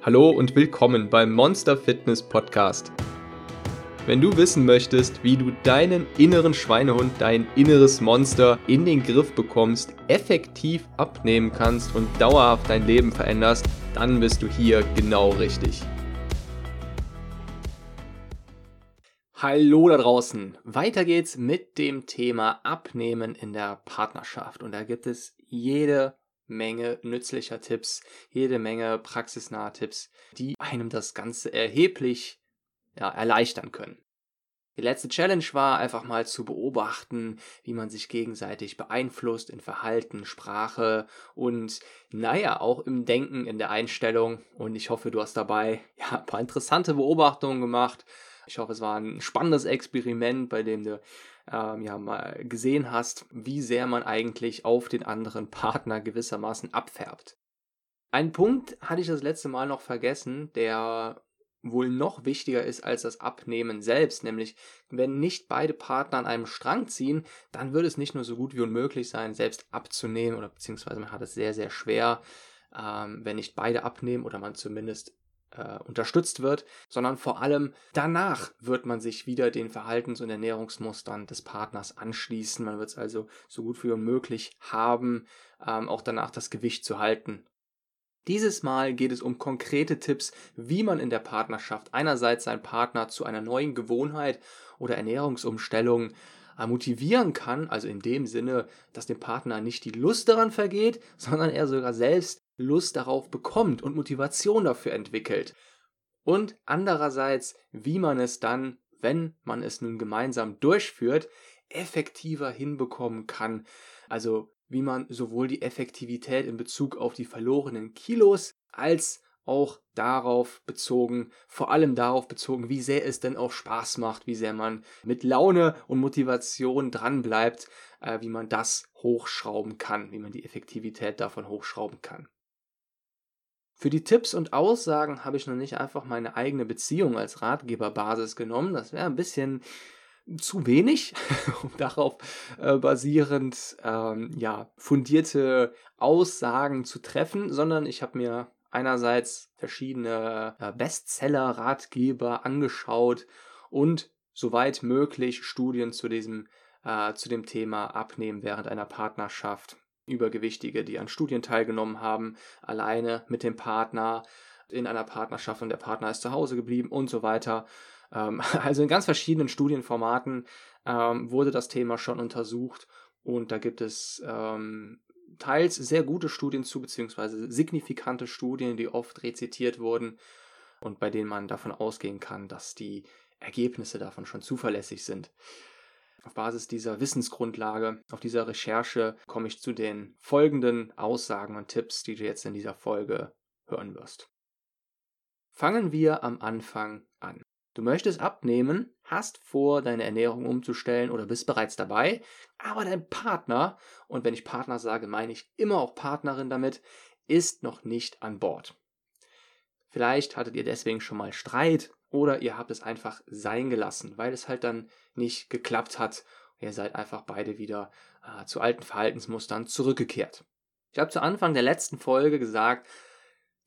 Hallo und willkommen beim Monster Fitness Podcast. Wenn du wissen möchtest, wie du deinen inneren Schweinehund, dein inneres Monster in den Griff bekommst, effektiv abnehmen kannst und dauerhaft dein Leben veränderst, dann bist du hier genau richtig. Hallo da draußen. Weiter geht's mit dem Thema Abnehmen in der Partnerschaft. Und da gibt es jede Menge nützlicher Tipps, jede Menge praxisnahe Tipps, die einem das Ganze erheblich ja, erleichtern können. Die letzte Challenge war einfach mal zu beobachten, wie man sich gegenseitig beeinflusst in Verhalten, Sprache und naja, auch im Denken, in der Einstellung. Und ich hoffe, du hast dabei ja, ein paar interessante Beobachtungen gemacht. Ich hoffe, es war ein spannendes Experiment, bei dem du ähm, ja mal gesehen hast, wie sehr man eigentlich auf den anderen Partner gewissermaßen abfärbt. Ein Punkt hatte ich das letzte Mal noch vergessen, der wohl noch wichtiger ist als das Abnehmen selbst, nämlich wenn nicht beide Partner an einem Strang ziehen, dann würde es nicht nur so gut wie unmöglich sein, selbst abzunehmen oder beziehungsweise man hat es sehr, sehr schwer, ähm, wenn nicht beide abnehmen oder man zumindest äh, unterstützt wird, sondern vor allem danach wird man sich wieder den Verhaltens- und Ernährungsmustern des Partners anschließen. Man wird es also so gut wie unmöglich haben, ähm, auch danach das Gewicht zu halten. Dieses Mal geht es um konkrete Tipps, wie man in der Partnerschaft einerseits seinen Partner zu einer neuen Gewohnheit oder Ernährungsumstellung äh, motivieren kann, also in dem Sinne, dass dem Partner nicht die Lust daran vergeht, sondern er sogar selbst Lust darauf bekommt und Motivation dafür entwickelt. Und andererseits, wie man es dann, wenn man es nun gemeinsam durchführt, effektiver hinbekommen kann. Also wie man sowohl die Effektivität in Bezug auf die verlorenen Kilos als auch darauf bezogen, vor allem darauf bezogen, wie sehr es denn auch Spaß macht, wie sehr man mit Laune und Motivation dranbleibt, äh, wie man das hochschrauben kann, wie man die Effektivität davon hochschrauben kann. Für die Tipps und Aussagen habe ich noch nicht einfach meine eigene Beziehung als Ratgeberbasis genommen. Das wäre ein bisschen zu wenig, um darauf äh, basierend ähm, ja, fundierte Aussagen zu treffen, sondern ich habe mir einerseits verschiedene äh, Bestseller-Ratgeber angeschaut und soweit möglich Studien zu diesem äh, zu dem Thema Abnehmen während einer Partnerschaft Übergewichtige, die an Studien teilgenommen haben, alleine mit dem Partner, in einer Partnerschaft und der Partner ist zu Hause geblieben und so weiter. Ähm, also in ganz verschiedenen Studienformaten ähm, wurde das Thema schon untersucht und da gibt es ähm, teils sehr gute Studien zu, beziehungsweise signifikante Studien, die oft rezitiert wurden und bei denen man davon ausgehen kann, dass die Ergebnisse davon schon zuverlässig sind. Auf Basis dieser Wissensgrundlage, auf dieser Recherche komme ich zu den folgenden Aussagen und Tipps, die du jetzt in dieser Folge hören wirst. Fangen wir am Anfang an. Du möchtest abnehmen, hast vor, deine Ernährung umzustellen oder bist bereits dabei, aber dein Partner, und wenn ich Partner sage, meine ich immer auch Partnerin damit, ist noch nicht an Bord. Vielleicht hattet ihr deswegen schon mal Streit oder ihr habt es einfach sein gelassen, weil es halt dann nicht geklappt hat. Ihr seid einfach beide wieder äh, zu alten Verhaltensmustern zurückgekehrt. Ich habe zu Anfang der letzten Folge gesagt,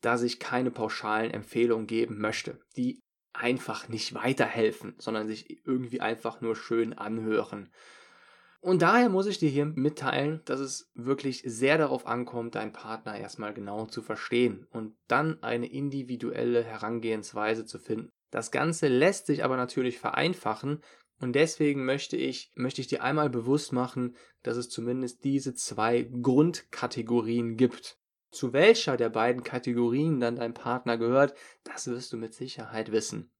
dass ich keine pauschalen Empfehlungen geben möchte, die einfach nicht weiterhelfen, sondern sich irgendwie einfach nur schön anhören. Und daher muss ich dir hier mitteilen, dass es wirklich sehr darauf ankommt, deinen Partner erstmal genau zu verstehen und dann eine individuelle Herangehensweise zu finden. Das Ganze lässt sich aber natürlich vereinfachen und deswegen möchte ich, möchte ich dir einmal bewusst machen, dass es zumindest diese zwei Grundkategorien gibt. Zu welcher der beiden Kategorien dann dein Partner gehört, das wirst du mit Sicherheit wissen.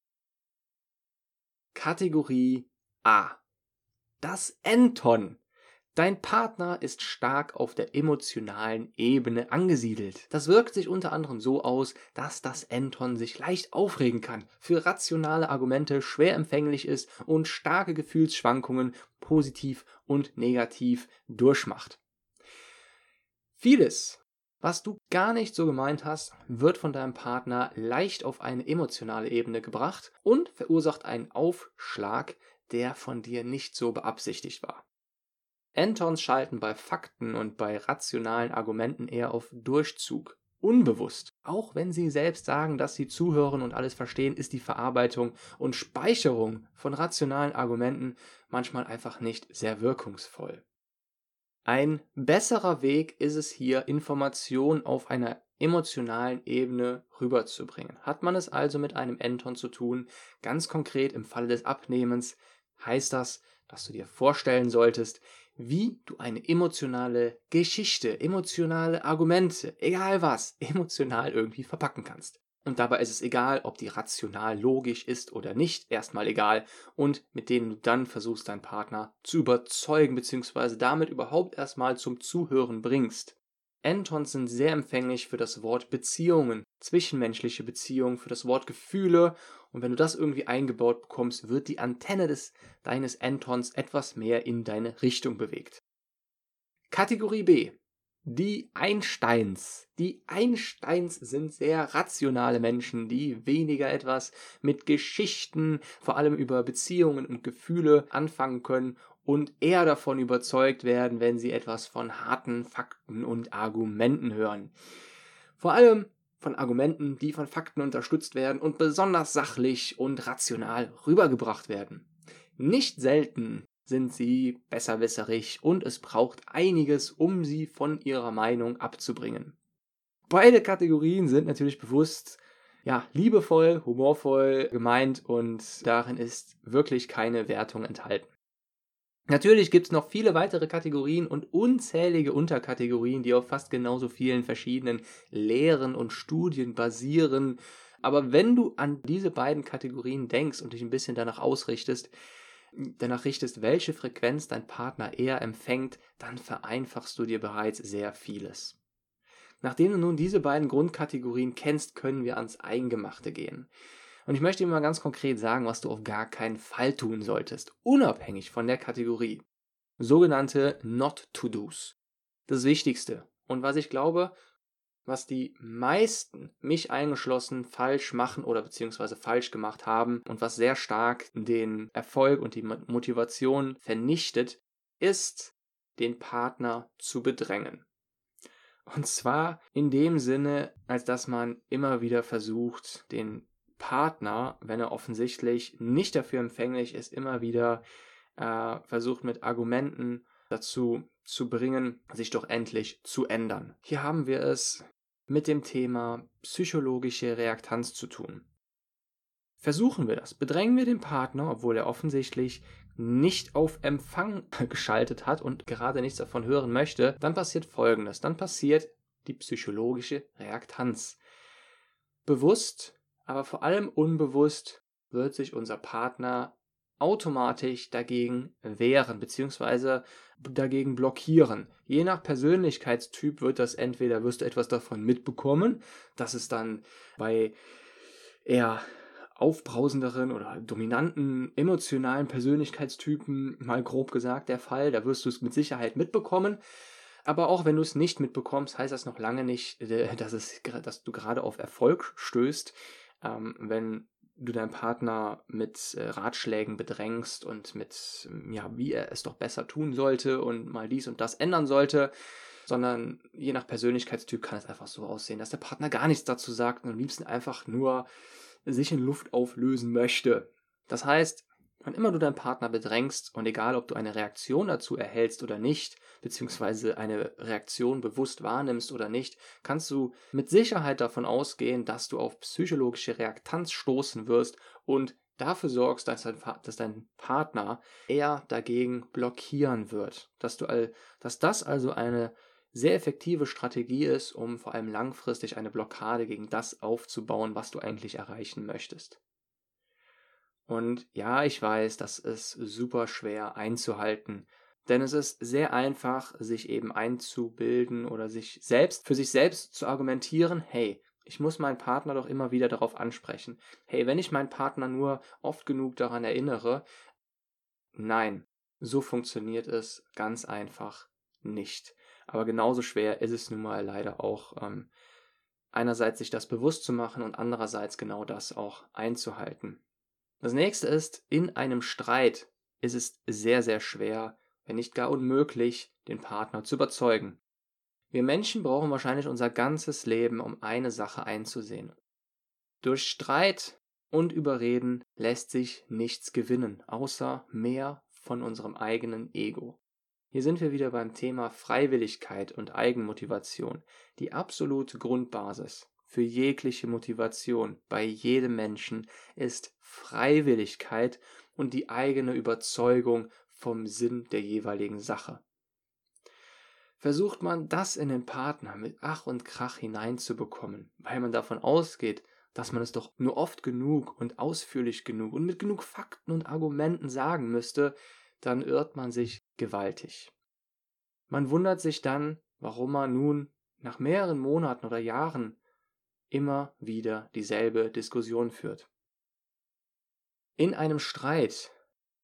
Kategorie A das Enton. Dein Partner ist stark auf der emotionalen Ebene angesiedelt. Das wirkt sich unter anderem so aus, dass das Enton sich leicht aufregen kann, für rationale Argumente schwer empfänglich ist und starke Gefühlsschwankungen positiv und negativ durchmacht. Vieles, was du gar nicht so gemeint hast, wird von deinem Partner leicht auf eine emotionale Ebene gebracht und verursacht einen Aufschlag der von dir nicht so beabsichtigt war. Antons schalten bei Fakten und bei rationalen Argumenten eher auf Durchzug, unbewusst. Auch wenn sie selbst sagen, dass sie zuhören und alles verstehen, ist die Verarbeitung und Speicherung von rationalen Argumenten manchmal einfach nicht sehr wirkungsvoll. Ein besserer Weg ist es hier, Informationen auf einer emotionalen Ebene rüberzubringen. Hat man es also mit einem Enton zu tun, ganz konkret im Falle des Abnehmens, heißt das, dass du dir vorstellen solltest, wie du eine emotionale Geschichte, emotionale Argumente, egal was, emotional irgendwie verpacken kannst. Und dabei ist es egal, ob die rational logisch ist oder nicht, erstmal egal, und mit denen du dann versuchst, deinen Partner zu überzeugen, beziehungsweise damit überhaupt erstmal zum Zuhören bringst. Entons sind sehr empfänglich für das Wort Beziehungen, zwischenmenschliche Beziehungen, für das Wort Gefühle, und wenn du das irgendwie eingebaut bekommst, wird die Antenne des, deines Entons etwas mehr in deine Richtung bewegt. Kategorie B die Einsteins. Die Einsteins sind sehr rationale Menschen, die weniger etwas mit Geschichten, vor allem über Beziehungen und Gefühle anfangen können und eher davon überzeugt werden, wenn sie etwas von harten Fakten und Argumenten hören. Vor allem von Argumenten, die von Fakten unterstützt werden und besonders sachlich und rational rübergebracht werden. Nicht selten sind sie besserwisserig und es braucht einiges, um sie von ihrer Meinung abzubringen. Beide Kategorien sind natürlich bewusst, ja, liebevoll, humorvoll gemeint und darin ist wirklich keine Wertung enthalten. Natürlich gibt es noch viele weitere Kategorien und unzählige Unterkategorien, die auf fast genauso vielen verschiedenen Lehren und Studien basieren. Aber wenn du an diese beiden Kategorien denkst und dich ein bisschen danach ausrichtest, danach richtest, welche Frequenz dein Partner eher empfängt, dann vereinfachst du dir bereits sehr vieles. Nachdem du nun diese beiden Grundkategorien kennst, können wir ans Eingemachte gehen. Und ich möchte dir mal ganz konkret sagen, was du auf gar keinen Fall tun solltest, unabhängig von der Kategorie. Sogenannte Not-to-Dos. Das Wichtigste. Und was ich glaube, was die meisten, mich eingeschlossen, falsch machen oder beziehungsweise falsch gemacht haben und was sehr stark den Erfolg und die Motivation vernichtet, ist, den Partner zu bedrängen. Und zwar in dem Sinne, als dass man immer wieder versucht, den Partner, wenn er offensichtlich nicht dafür empfänglich ist, immer wieder äh, versucht mit Argumenten dazu zu bringen, sich doch endlich zu ändern. Hier haben wir es mit dem Thema psychologische Reaktanz zu tun. Versuchen wir das. Bedrängen wir den Partner, obwohl er offensichtlich nicht auf Empfang geschaltet hat und gerade nichts davon hören möchte, dann passiert Folgendes. Dann passiert die psychologische Reaktanz. Bewusst, aber vor allem unbewusst wird sich unser Partner automatisch dagegen wehren bzw. dagegen blockieren. Je nach Persönlichkeitstyp wird das entweder wirst du etwas davon mitbekommen, das ist dann bei eher aufbrausenderen oder dominanten emotionalen Persönlichkeitstypen mal grob gesagt der Fall, da wirst du es mit Sicherheit mitbekommen. Aber auch wenn du es nicht mitbekommst, heißt das noch lange nicht, äh, dass, es, dass du gerade auf Erfolg stößt. Ähm, wenn du deinen Partner mit äh, Ratschlägen bedrängst und mit, ja, wie er es doch besser tun sollte und mal dies und das ändern sollte, sondern je nach Persönlichkeitstyp kann es einfach so aussehen, dass der Partner gar nichts dazu sagt und am liebsten einfach nur sich in Luft auflösen möchte. Das heißt, Wann immer du deinen Partner bedrängst und egal ob du eine Reaktion dazu erhältst oder nicht, beziehungsweise eine Reaktion bewusst wahrnimmst oder nicht, kannst du mit Sicherheit davon ausgehen, dass du auf psychologische Reaktanz stoßen wirst und dafür sorgst, dass dein, dass dein Partner eher dagegen blockieren wird. Dass, du all, dass das also eine sehr effektive Strategie ist, um vor allem langfristig eine Blockade gegen das aufzubauen, was du eigentlich erreichen möchtest. Und ja, ich weiß, das ist super schwer einzuhalten. Denn es ist sehr einfach, sich eben einzubilden oder sich selbst, für sich selbst zu argumentieren, hey, ich muss meinen Partner doch immer wieder darauf ansprechen. Hey, wenn ich meinen Partner nur oft genug daran erinnere, nein, so funktioniert es ganz einfach nicht. Aber genauso schwer ist es nun mal leider auch, ähm, einerseits sich das bewusst zu machen und andererseits genau das auch einzuhalten. Das nächste ist, in einem Streit ist es sehr, sehr schwer, wenn nicht gar unmöglich, den Partner zu überzeugen. Wir Menschen brauchen wahrscheinlich unser ganzes Leben, um eine Sache einzusehen. Durch Streit und Überreden lässt sich nichts gewinnen, außer mehr von unserem eigenen Ego. Hier sind wir wieder beim Thema Freiwilligkeit und Eigenmotivation, die absolute Grundbasis für jegliche Motivation bei jedem Menschen ist Freiwilligkeit und die eigene Überzeugung vom Sinn der jeweiligen Sache. Versucht man das in den Partner mit Ach und Krach hineinzubekommen, weil man davon ausgeht, dass man es doch nur oft genug und ausführlich genug und mit genug Fakten und Argumenten sagen müsste, dann irrt man sich gewaltig. Man wundert sich dann, warum man nun nach mehreren Monaten oder Jahren immer wieder dieselbe Diskussion führt. In einem Streit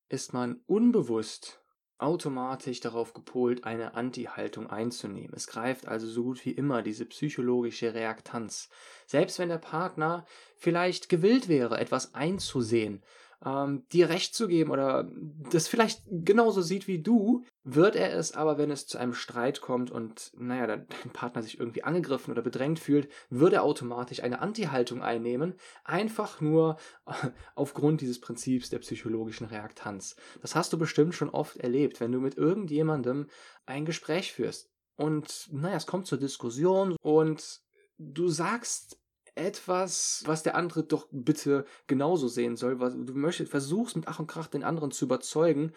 ist man unbewusst automatisch darauf gepolt, eine Anti-Haltung einzunehmen. Es greift also so gut wie immer diese psychologische Reaktanz. Selbst wenn der Partner vielleicht gewillt wäre, etwas einzusehen, ähm, dir recht zu geben oder das vielleicht genauso sieht wie du, wird er es aber, wenn es zu einem Streit kommt und, naja, dein Partner sich irgendwie angegriffen oder bedrängt fühlt, würde er automatisch eine Anti-Haltung einnehmen, einfach nur aufgrund dieses Prinzips der psychologischen Reaktanz. Das hast du bestimmt schon oft erlebt, wenn du mit irgendjemandem ein Gespräch führst und, naja, es kommt zur Diskussion und du sagst etwas, was der andere doch bitte genauso sehen soll, was du möchtest, versuchst mit Ach und Krach den anderen zu überzeugen,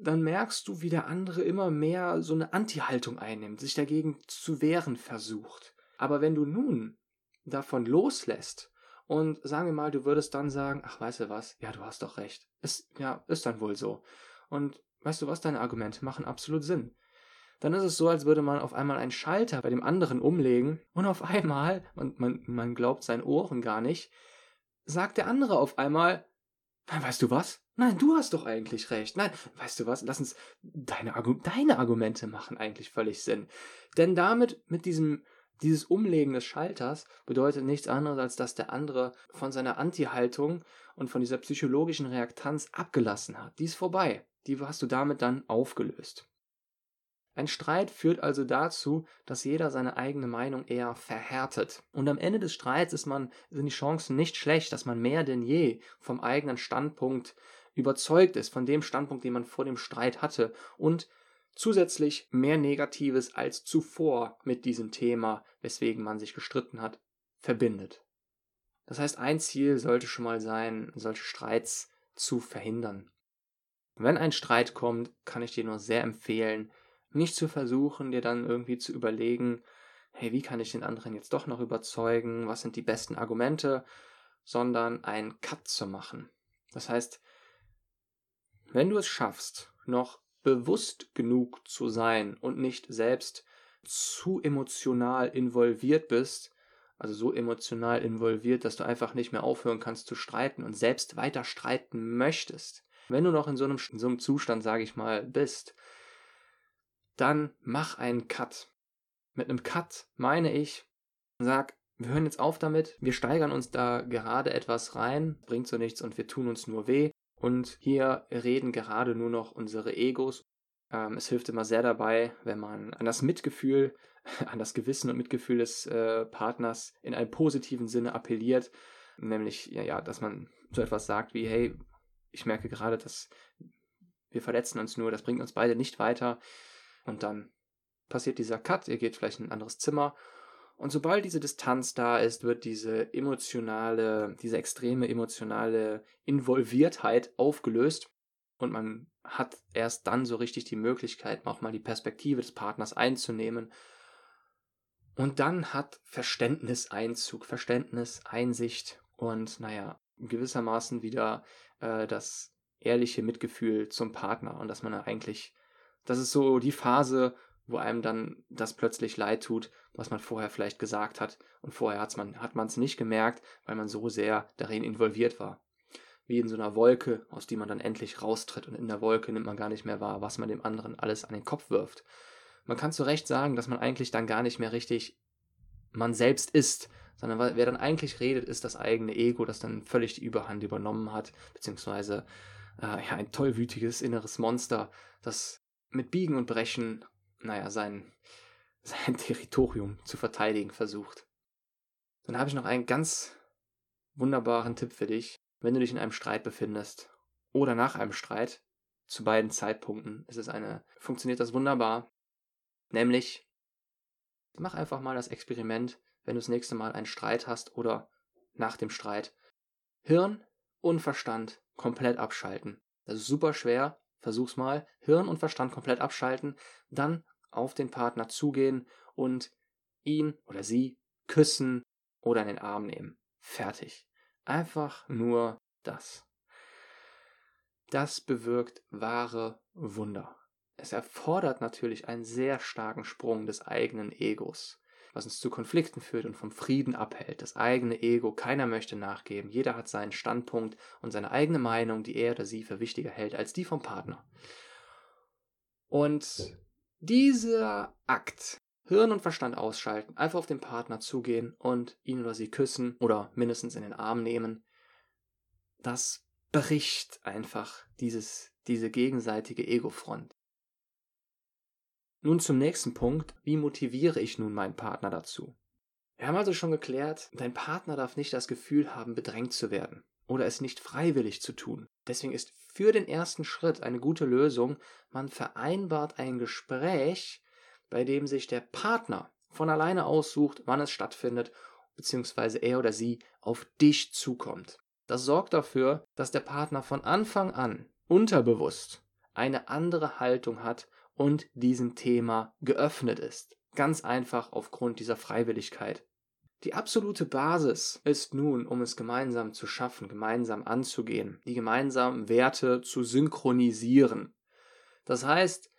dann merkst du, wie der andere immer mehr so eine Anti-Haltung einnimmt, sich dagegen zu wehren versucht. Aber wenn du nun davon loslässt und sagen wir mal, du würdest dann sagen, ach, weißt du was, ja, du hast doch recht. Ist, ja, ist dann wohl so. Und weißt du was, deine Argumente machen absolut Sinn dann ist es so, als würde man auf einmal einen Schalter bei dem anderen umlegen und auf einmal, und man, man glaubt seinen Ohren gar nicht, sagt der andere auf einmal, weißt du was? Nein, du hast doch eigentlich recht. Nein, weißt du was? Lass uns deine, deine Argumente machen eigentlich völlig Sinn. Denn damit, mit diesem, dieses Umlegen des Schalters, bedeutet nichts anderes, als dass der andere von seiner Anti-Haltung und von dieser psychologischen Reaktanz abgelassen hat. Die ist vorbei. Die hast du damit dann aufgelöst. Ein Streit führt also dazu, dass jeder seine eigene Meinung eher verhärtet. Und am Ende des Streits ist man, sind die Chancen nicht schlecht, dass man mehr denn je vom eigenen Standpunkt überzeugt ist, von dem Standpunkt, den man vor dem Streit hatte und zusätzlich mehr Negatives als zuvor mit diesem Thema, weswegen man sich gestritten hat, verbindet. Das heißt, ein Ziel sollte schon mal sein, solche Streits zu verhindern. Wenn ein Streit kommt, kann ich dir nur sehr empfehlen, nicht zu versuchen, dir dann irgendwie zu überlegen, hey, wie kann ich den anderen jetzt doch noch überzeugen, was sind die besten Argumente, sondern einen Cut zu machen. Das heißt, wenn du es schaffst, noch bewusst genug zu sein und nicht selbst zu emotional involviert bist, also so emotional involviert, dass du einfach nicht mehr aufhören kannst zu streiten und selbst weiter streiten möchtest. Wenn du noch in so einem, in so einem Zustand, sage ich mal, bist, dann mach einen Cut. Mit einem Cut meine ich, sag, wir hören jetzt auf damit, wir steigern uns da gerade etwas rein, bringt so nichts und wir tun uns nur weh. Und hier reden gerade nur noch unsere Egos. Ähm, es hilft immer sehr dabei, wenn man an das Mitgefühl, an das Gewissen und Mitgefühl des äh, Partners in einem positiven Sinne appelliert. Nämlich, ja, ja, dass man so etwas sagt wie, hey, ich merke gerade, dass wir verletzen uns nur, das bringt uns beide nicht weiter. Und dann passiert dieser Cut, ihr geht vielleicht in ein anderes Zimmer. Und sobald diese Distanz da ist, wird diese emotionale, diese extreme emotionale Involviertheit aufgelöst. Und man hat erst dann so richtig die Möglichkeit, auch mal die Perspektive des Partners einzunehmen. Und dann hat Verständnis Einzug, Verständnis, Einsicht und, naja, gewissermaßen wieder äh, das ehrliche Mitgefühl zum Partner und dass man eigentlich das ist so die Phase, wo einem dann das plötzlich leid tut, was man vorher vielleicht gesagt hat. Und vorher hat's man, hat man es nicht gemerkt, weil man so sehr darin involviert war. Wie in so einer Wolke, aus die man dann endlich raustritt. Und in der Wolke nimmt man gar nicht mehr wahr, was man dem anderen alles an den Kopf wirft. Man kann zu Recht sagen, dass man eigentlich dann gar nicht mehr richtig man selbst ist, sondern wer dann eigentlich redet, ist das eigene Ego, das dann völlig die Überhand übernommen hat, beziehungsweise äh, ja, ein tollwütiges inneres Monster, das mit Biegen und Brechen, naja, sein, sein Territorium zu verteidigen versucht. Dann habe ich noch einen ganz wunderbaren Tipp für dich, wenn du dich in einem Streit befindest oder nach einem Streit. Zu beiden Zeitpunkten ist es eine, funktioniert das wunderbar. Nämlich, mach einfach mal das Experiment, wenn du das nächste Mal einen Streit hast oder nach dem Streit. Hirn und Verstand komplett abschalten. Das ist super schwer. Versuch's mal. Hirn und Verstand komplett abschalten. Dann auf den Partner zugehen und ihn oder sie küssen oder in den Arm nehmen. Fertig. Einfach nur das. Das bewirkt wahre Wunder. Es erfordert natürlich einen sehr starken Sprung des eigenen Egos, was uns zu Konflikten führt und vom Frieden abhält. Das eigene Ego, keiner möchte nachgeben, jeder hat seinen Standpunkt und seine eigene Meinung, die er oder sie für wichtiger hält als die vom Partner. Und dieser Akt, Hirn und Verstand ausschalten, einfach auf den Partner zugehen und ihn oder sie küssen oder mindestens in den Arm nehmen, das bricht einfach dieses, diese gegenseitige Ego-Front. Nun zum nächsten Punkt. Wie motiviere ich nun meinen Partner dazu? Wir haben also schon geklärt, dein Partner darf nicht das Gefühl haben, bedrängt zu werden oder es nicht freiwillig zu tun. Deswegen ist für den ersten Schritt eine gute Lösung, man vereinbart ein Gespräch, bei dem sich der Partner von alleine aussucht, wann es stattfindet, beziehungsweise er oder sie auf dich zukommt. Das sorgt dafür, dass der Partner von Anfang an unterbewusst eine andere Haltung hat und diesem Thema geöffnet ist. Ganz einfach aufgrund dieser Freiwilligkeit. Die absolute Basis ist nun, um es gemeinsam zu schaffen, gemeinsam anzugehen, die gemeinsamen Werte zu synchronisieren. Das heißt,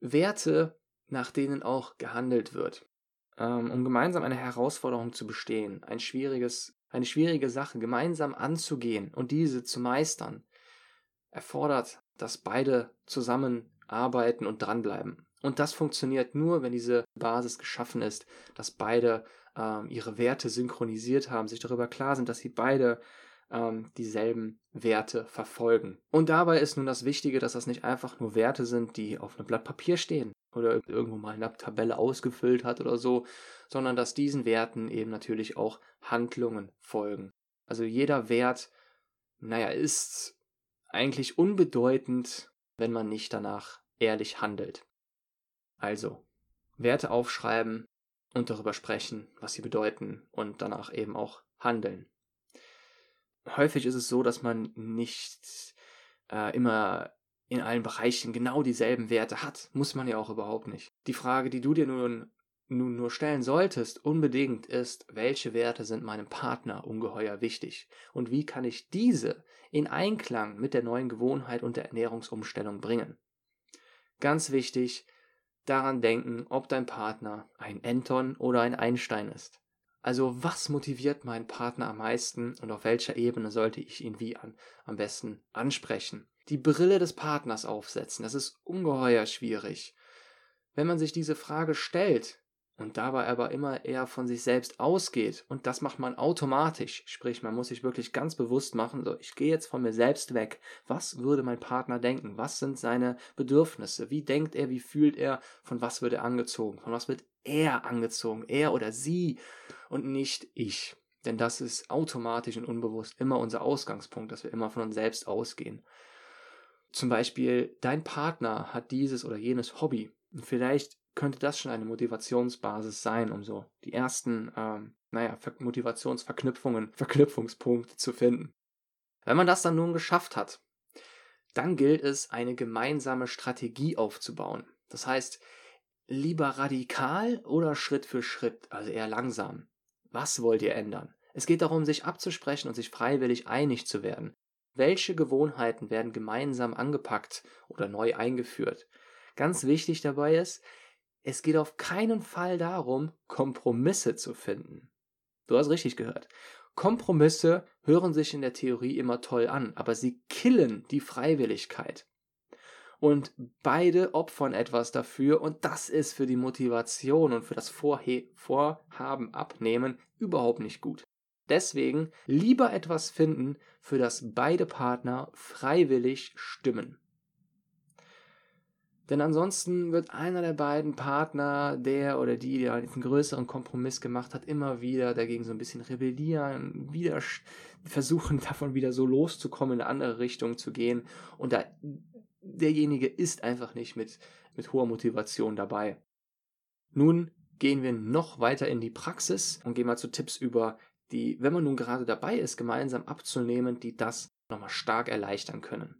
Werte, nach denen auch gehandelt wird. Ähm, um gemeinsam eine Herausforderung zu bestehen, ein schwieriges, eine schwierige Sache gemeinsam anzugehen und diese zu meistern, erfordert, dass beide zusammenarbeiten und dranbleiben. Und das funktioniert nur, wenn diese Basis geschaffen ist, dass beide ähm, ihre Werte synchronisiert haben, sich darüber klar sind, dass sie beide ähm, dieselben Werte verfolgen. Und dabei ist nun das Wichtige, dass das nicht einfach nur Werte sind, die auf einem Blatt Papier stehen oder irgendwo mal in einer Tabelle ausgefüllt hat oder so, sondern dass diesen Werten eben natürlich auch Handlungen folgen. Also jeder Wert, naja, ist eigentlich unbedeutend, wenn man nicht danach ehrlich handelt. Also, Werte aufschreiben, und darüber sprechen, was sie bedeuten und danach eben auch handeln. Häufig ist es so, dass man nicht äh, immer in allen Bereichen genau dieselben Werte hat. Muss man ja auch überhaupt nicht. Die Frage, die du dir nun, nun nur stellen solltest, unbedingt ist, welche Werte sind meinem Partner ungeheuer wichtig und wie kann ich diese in Einklang mit der neuen Gewohnheit und der Ernährungsumstellung bringen. Ganz wichtig, daran denken, ob dein Partner ein Anton oder ein Einstein ist. Also was motiviert meinen Partner am meisten und auf welcher Ebene sollte ich ihn wie an, am besten ansprechen? Die Brille des Partners aufsetzen, das ist ungeheuer schwierig. Wenn man sich diese Frage stellt, und dabei aber immer eher von sich selbst ausgeht. Und das macht man automatisch, sprich man muss sich wirklich ganz bewusst machen, so ich gehe jetzt von mir selbst weg, was würde mein Partner denken, was sind seine Bedürfnisse, wie denkt er, wie fühlt er, von was wird er angezogen, von was wird er angezogen, er oder sie? Und nicht ich, denn das ist automatisch und unbewusst immer unser Ausgangspunkt, dass wir immer von uns selbst ausgehen. Zum Beispiel, dein Partner hat dieses oder jenes Hobby. Und vielleicht könnte das schon eine Motivationsbasis sein, um so die ersten, ähm, naja, Motivationsverknüpfungen, Verknüpfungspunkte zu finden. Wenn man das dann nun geschafft hat, dann gilt es, eine gemeinsame Strategie aufzubauen. Das heißt, lieber radikal oder Schritt für Schritt, also eher langsam. Was wollt ihr ändern? Es geht darum, sich abzusprechen und sich freiwillig einig zu werden. Welche Gewohnheiten werden gemeinsam angepackt oder neu eingeführt? Ganz wichtig dabei ist, es geht auf keinen Fall darum, Kompromisse zu finden. Du hast richtig gehört. Kompromisse hören sich in der Theorie immer toll an, aber sie killen die Freiwilligkeit. Und beide opfern etwas dafür und das ist für die Motivation und für das Vorhe Vorhaben abnehmen überhaupt nicht gut. Deswegen lieber etwas finden, für das beide Partner freiwillig stimmen. Denn ansonsten wird einer der beiden Partner, der oder die, der einen größeren Kompromiss gemacht hat, immer wieder dagegen so ein bisschen rebellieren, wieder versuchen, davon wieder so loszukommen, in eine andere Richtung zu gehen. Und da, derjenige ist einfach nicht mit, mit hoher Motivation dabei. Nun gehen wir noch weiter in die Praxis und gehen mal zu Tipps über, die, wenn man nun gerade dabei ist, gemeinsam abzunehmen, die das nochmal stark erleichtern können.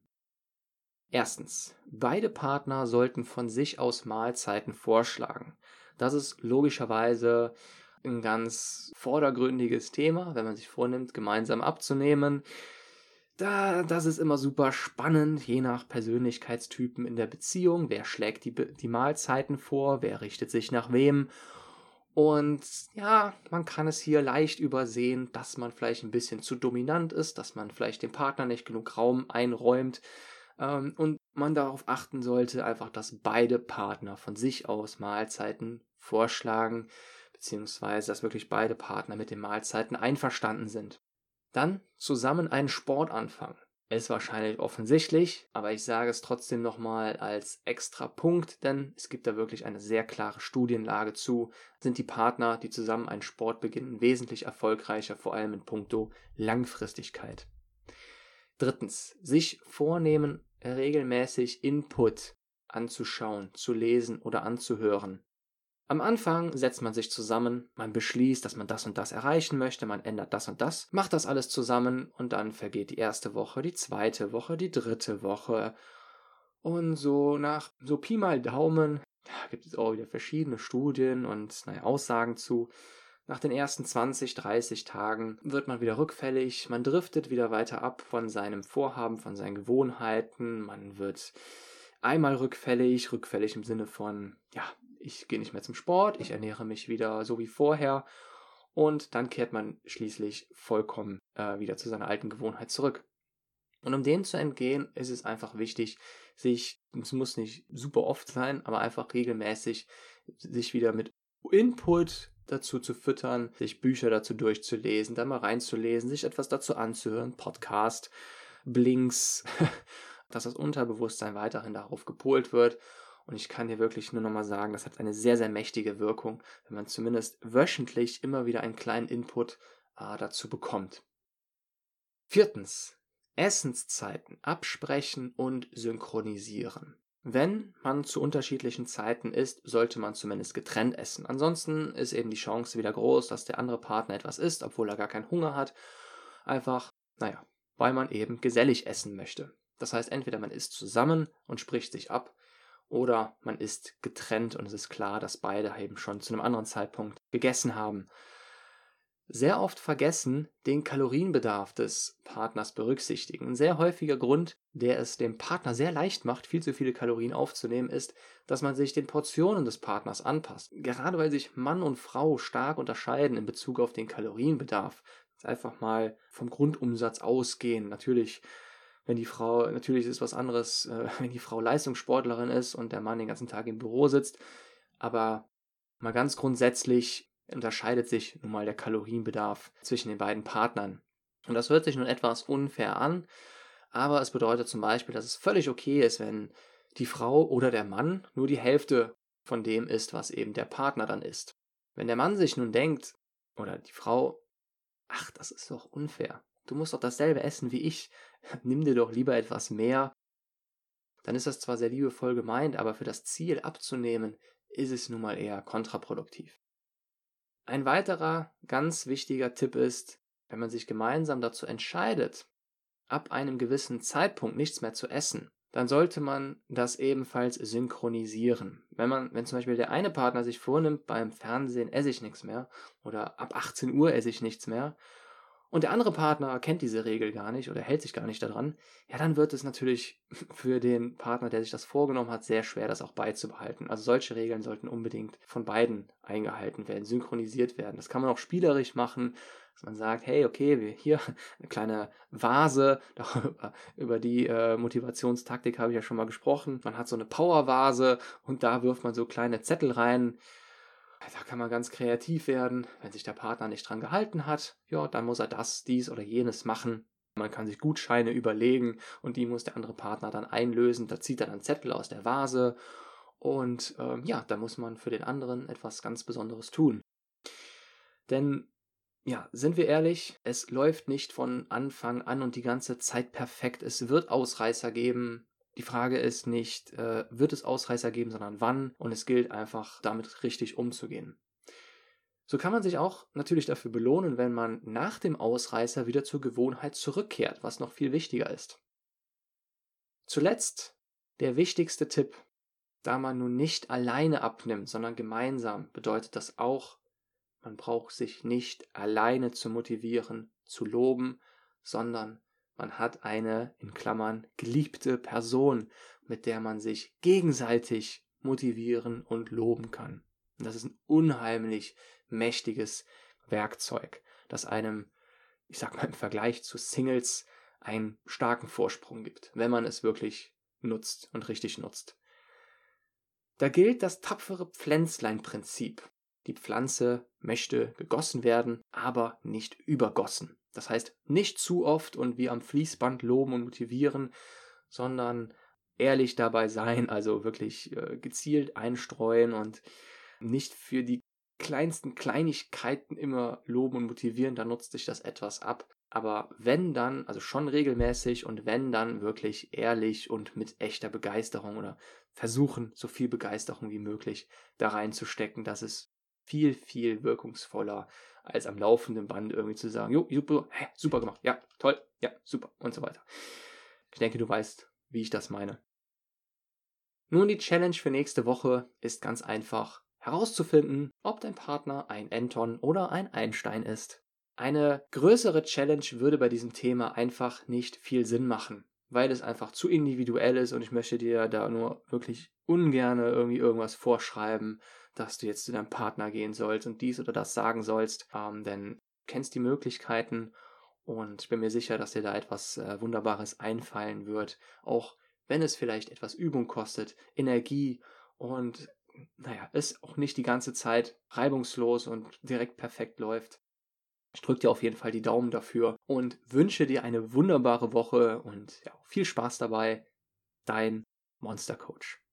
Erstens, beide Partner sollten von sich aus Mahlzeiten vorschlagen. Das ist logischerweise ein ganz vordergründiges Thema, wenn man sich vornimmt, gemeinsam abzunehmen. Da, das ist immer super spannend, je nach Persönlichkeitstypen in der Beziehung. Wer schlägt die, die Mahlzeiten vor? Wer richtet sich nach wem? Und ja, man kann es hier leicht übersehen, dass man vielleicht ein bisschen zu dominant ist, dass man vielleicht dem Partner nicht genug Raum einräumt. Ähm, und man darauf achten sollte, einfach, dass beide Partner von sich aus Mahlzeiten vorschlagen, beziehungsweise dass wirklich beide Partner mit den Mahlzeiten einverstanden sind. Dann zusammen einen Sport anfangen. Ist wahrscheinlich offensichtlich, aber ich sage es trotzdem nochmal als extra Punkt, denn es gibt da wirklich eine sehr klare Studienlage zu. Sind die Partner, die zusammen einen Sport beginnen, wesentlich erfolgreicher, vor allem in puncto Langfristigkeit. Drittens, sich vornehmen, regelmäßig Input anzuschauen, zu lesen oder anzuhören. Am Anfang setzt man sich zusammen, man beschließt, dass man das und das erreichen möchte, man ändert das und das, macht das alles zusammen und dann vergeht die erste Woche, die zweite Woche, die dritte Woche. Und so nach so Pi mal Daumen, da gibt es auch wieder verschiedene Studien und naja, Aussagen zu. Nach den ersten 20, 30 Tagen wird man wieder rückfällig, man driftet wieder weiter ab von seinem Vorhaben, von seinen Gewohnheiten, man wird einmal rückfällig, rückfällig im Sinne von, ja, ich gehe nicht mehr zum Sport, ich ernähre mich wieder so wie vorher. Und dann kehrt man schließlich vollkommen äh, wieder zu seiner alten Gewohnheit zurück. Und um dem zu entgehen, ist es einfach wichtig, sich, es muss nicht super oft sein, aber einfach regelmäßig sich wieder mit Input dazu zu füttern, sich Bücher dazu durchzulesen, da mal reinzulesen, sich etwas dazu anzuhören, Podcast, Blinks, dass das Unterbewusstsein weiterhin darauf gepolt wird und ich kann dir wirklich nur nochmal sagen, das hat eine sehr, sehr mächtige Wirkung, wenn man zumindest wöchentlich immer wieder einen kleinen Input äh, dazu bekommt. Viertens. Essenszeiten absprechen und synchronisieren. Wenn man zu unterschiedlichen Zeiten isst, sollte man zumindest getrennt essen. Ansonsten ist eben die Chance wieder groß, dass der andere Partner etwas isst, obwohl er gar keinen Hunger hat. Einfach, naja, weil man eben gesellig essen möchte. Das heißt, entweder man isst zusammen und spricht sich ab, oder man ist getrennt und es ist klar, dass beide eben schon zu einem anderen Zeitpunkt gegessen haben. Sehr oft vergessen, den Kalorienbedarf des Partners berücksichtigen. Ein sehr häufiger Grund, der es dem Partner sehr leicht macht, viel zu viele Kalorien aufzunehmen, ist, dass man sich den Portionen des Partners anpasst. Gerade weil sich Mann und Frau stark unterscheiden in Bezug auf den Kalorienbedarf. Einfach mal vom Grundumsatz ausgehen. Natürlich wenn die Frau, natürlich ist es was anderes, äh, wenn die Frau Leistungssportlerin ist und der Mann den ganzen Tag im Büro sitzt. Aber mal ganz grundsätzlich unterscheidet sich nun mal der Kalorienbedarf zwischen den beiden Partnern. Und das hört sich nun etwas unfair an, aber es bedeutet zum Beispiel, dass es völlig okay ist, wenn die Frau oder der Mann nur die Hälfte von dem isst, was eben der Partner dann isst. Wenn der Mann sich nun denkt, oder die Frau, ach, das ist doch unfair. Du musst doch dasselbe essen wie ich. Nimm dir doch lieber etwas mehr. Dann ist das zwar sehr liebevoll gemeint, aber für das Ziel abzunehmen, ist es nun mal eher kontraproduktiv. Ein weiterer ganz wichtiger Tipp ist, wenn man sich gemeinsam dazu entscheidet, ab einem gewissen Zeitpunkt nichts mehr zu essen, dann sollte man das ebenfalls synchronisieren. Wenn man, wenn zum Beispiel der eine Partner sich vornimmt, beim Fernsehen esse ich nichts mehr oder ab 18 Uhr esse ich nichts mehr und der andere Partner kennt diese Regel gar nicht oder hält sich gar nicht daran, ja, dann wird es natürlich für den Partner, der sich das vorgenommen hat, sehr schwer, das auch beizubehalten. Also solche Regeln sollten unbedingt von beiden eingehalten werden, synchronisiert werden. Das kann man auch spielerisch machen, dass man sagt, hey, okay, wir hier eine kleine Vase, darüber, über die äh, Motivationstaktik habe ich ja schon mal gesprochen. Man hat so eine Powervase und da wirft man so kleine Zettel rein da kann man ganz kreativ werden. Wenn sich der Partner nicht dran gehalten hat, ja, dann muss er das, dies oder jenes machen. Man kann sich Gutscheine überlegen und die muss der andere Partner dann einlösen. Da zieht er dann Zettel aus der Vase und ähm, ja, da muss man für den anderen etwas ganz Besonderes tun. Denn ja, sind wir ehrlich, es läuft nicht von Anfang an und die ganze Zeit perfekt. Es wird Ausreißer geben. Die Frage ist nicht, äh, wird es Ausreißer geben, sondern wann. Und es gilt einfach, damit richtig umzugehen. So kann man sich auch natürlich dafür belohnen, wenn man nach dem Ausreißer wieder zur Gewohnheit zurückkehrt, was noch viel wichtiger ist. Zuletzt der wichtigste Tipp. Da man nun nicht alleine abnimmt, sondern gemeinsam, bedeutet das auch, man braucht sich nicht alleine zu motivieren, zu loben, sondern man hat eine, in Klammern, geliebte Person, mit der man sich gegenseitig motivieren und loben kann. Und das ist ein unheimlich mächtiges Werkzeug, das einem, ich sag mal im Vergleich zu Singles, einen starken Vorsprung gibt, wenn man es wirklich nutzt und richtig nutzt. Da gilt das tapfere Pflänzlein-Prinzip. Die Pflanze möchte gegossen werden, aber nicht übergossen. Das heißt, nicht zu oft und wie am Fließband loben und motivieren, sondern ehrlich dabei sein, also wirklich äh, gezielt einstreuen und nicht für die kleinsten Kleinigkeiten immer loben und motivieren, dann nutzt sich das etwas ab. Aber wenn dann, also schon regelmäßig und wenn dann wirklich ehrlich und mit echter Begeisterung oder versuchen, so viel Begeisterung wie möglich da reinzustecken, dass es viel, viel wirkungsvoller als am laufenden Band irgendwie zu sagen, jo, super, hä, super gemacht, ja, toll, ja, super und so weiter. Ich denke, du weißt, wie ich das meine. Nun, die Challenge für nächste Woche ist ganz einfach herauszufinden, ob dein Partner ein Anton oder ein Einstein ist. Eine größere Challenge würde bei diesem Thema einfach nicht viel Sinn machen, weil es einfach zu individuell ist und ich möchte dir da nur wirklich ungerne irgendwie irgendwas vorschreiben, dass du jetzt zu deinem Partner gehen sollst und dies oder das sagen sollst, ähm, denn du kennst die Möglichkeiten und ich bin mir sicher, dass dir da etwas äh, Wunderbares einfallen wird, auch wenn es vielleicht etwas Übung kostet, Energie und naja, es auch nicht die ganze Zeit reibungslos und direkt perfekt läuft. Ich drücke dir auf jeden Fall die Daumen dafür und wünsche dir eine wunderbare Woche und ja, viel Spaß dabei. Dein Monster Coach.